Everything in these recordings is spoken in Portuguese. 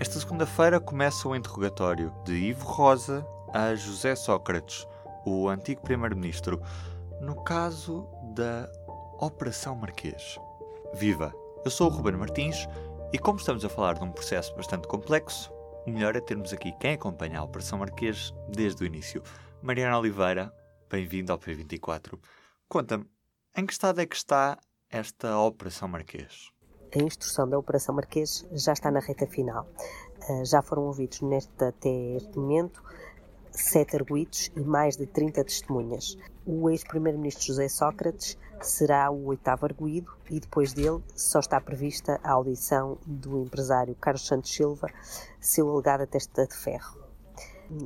Esta segunda-feira começa o interrogatório de Ivo Rosa a José Sócrates, o antigo primeiro-ministro, no caso da Operação Marquês. Viva! Eu sou o Ruben Martins e, como estamos a falar de um processo bastante complexo, o melhor é termos aqui quem acompanha a Operação Marquês desde o início. Mariana Oliveira, bem-vindo ao P24. Conta-me, em que estado é que está esta Operação Marquês? A instrução da Operação Marquês já está na reta final. Uh, já foram ouvidos neste, até este momento sete arguídos e mais de 30 testemunhas. O ex-primeiro-ministro José Sócrates será o oitavo arguído e depois dele só está prevista a audição do empresário Carlos Santos Silva, seu alegado testa de ferro.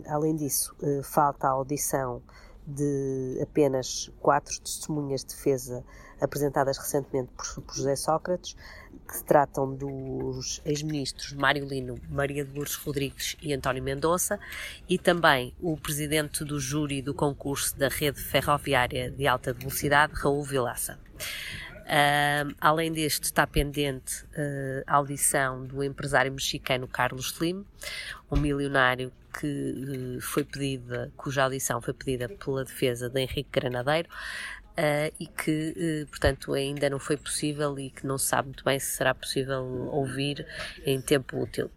Além disso, uh, falta a audição de apenas quatro testemunhas de defesa apresentadas recentemente por, por José Sócrates, que se tratam dos ex-ministros Mário Lino, Maria de Lourdes Rodrigues e António Mendonça, e também o presidente do júri do concurso da rede ferroviária de alta velocidade, Raul Vilaça. Uh, além deste, está pendente uh, a audição do empresário mexicano Carlos Slim, um milionário que uh, foi pedida, cuja audição foi pedida pela defesa de Henrique Granadeiro, Uh, e que, uh, portanto, ainda não foi possível e que não se sabe muito bem se será possível ouvir em tempo útil.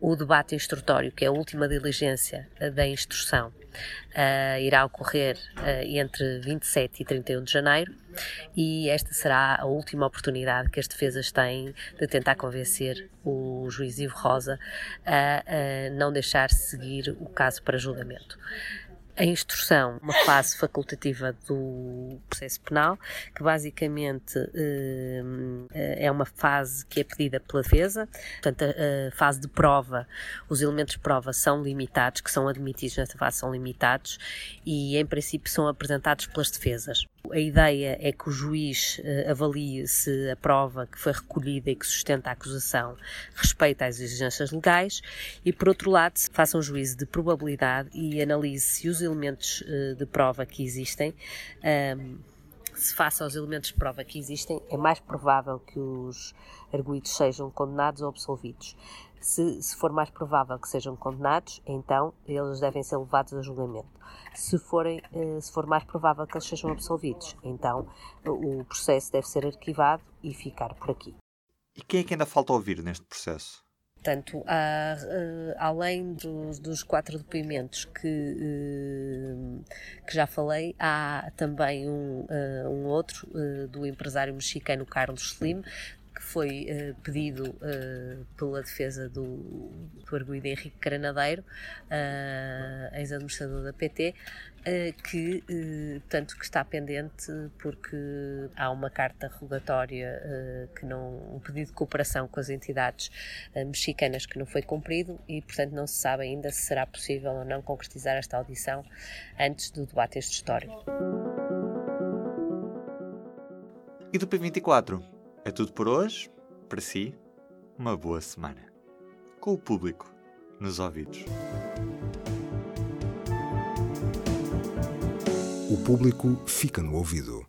O debate instrutório, que é a última diligência uh, da instrução, irá ocorrer entre 27 e 31 de janeiro e esta será a última oportunidade que as defesas têm de tentar convencer o juiz Ivo Rosa a não deixar seguir o caso para julgamento a instrução, uma fase facultativa do processo penal, que basicamente eh, é uma fase que é pedida pela defesa, portanto, a, fase de prova, os elementos de prova são limitados, que são admitidos nesta fase são limitados e, em princípio, são apresentados pelas defesas. A ideia é que o juiz uh, avalie se a prova que foi recolhida e que sustenta a acusação respeita as exigências legais e, por outro lado, faça um juízo de probabilidade e analise se os elementos uh, de prova que existem ehm, se faça aos elementos de prova que existem, é mais provável que os arguídos sejam condenados ou absolvidos. Se, se, for mais provável que sejam condenados, então eles devem ser levados a julgamento. Se, forem, eh, se for mais provável que eles sejam absolvidos, então o processo deve ser arquivado e ficar por aqui. E quem é que ainda falta ouvir neste processo? Portanto, há, uh, além dos, dos, quatro depoimentos que, uh, que já falei, há também um, uh, um outro do empresário mexicano Carlos Slim, que foi uh, pedido uh, pela defesa do, do arguido Henrique Granadeiro, uh, ex-administrador da PT, que, portanto, que está pendente porque há uma carta rogatória que não, um pedido de cooperação com as entidades mexicanas que não foi cumprido e, portanto, não se sabe ainda se será possível ou não concretizar esta audição antes do debate este histórico. E do P24? É tudo por hoje. Para si, uma boa semana. Com o público nos ouvidos. O público fica no ouvido.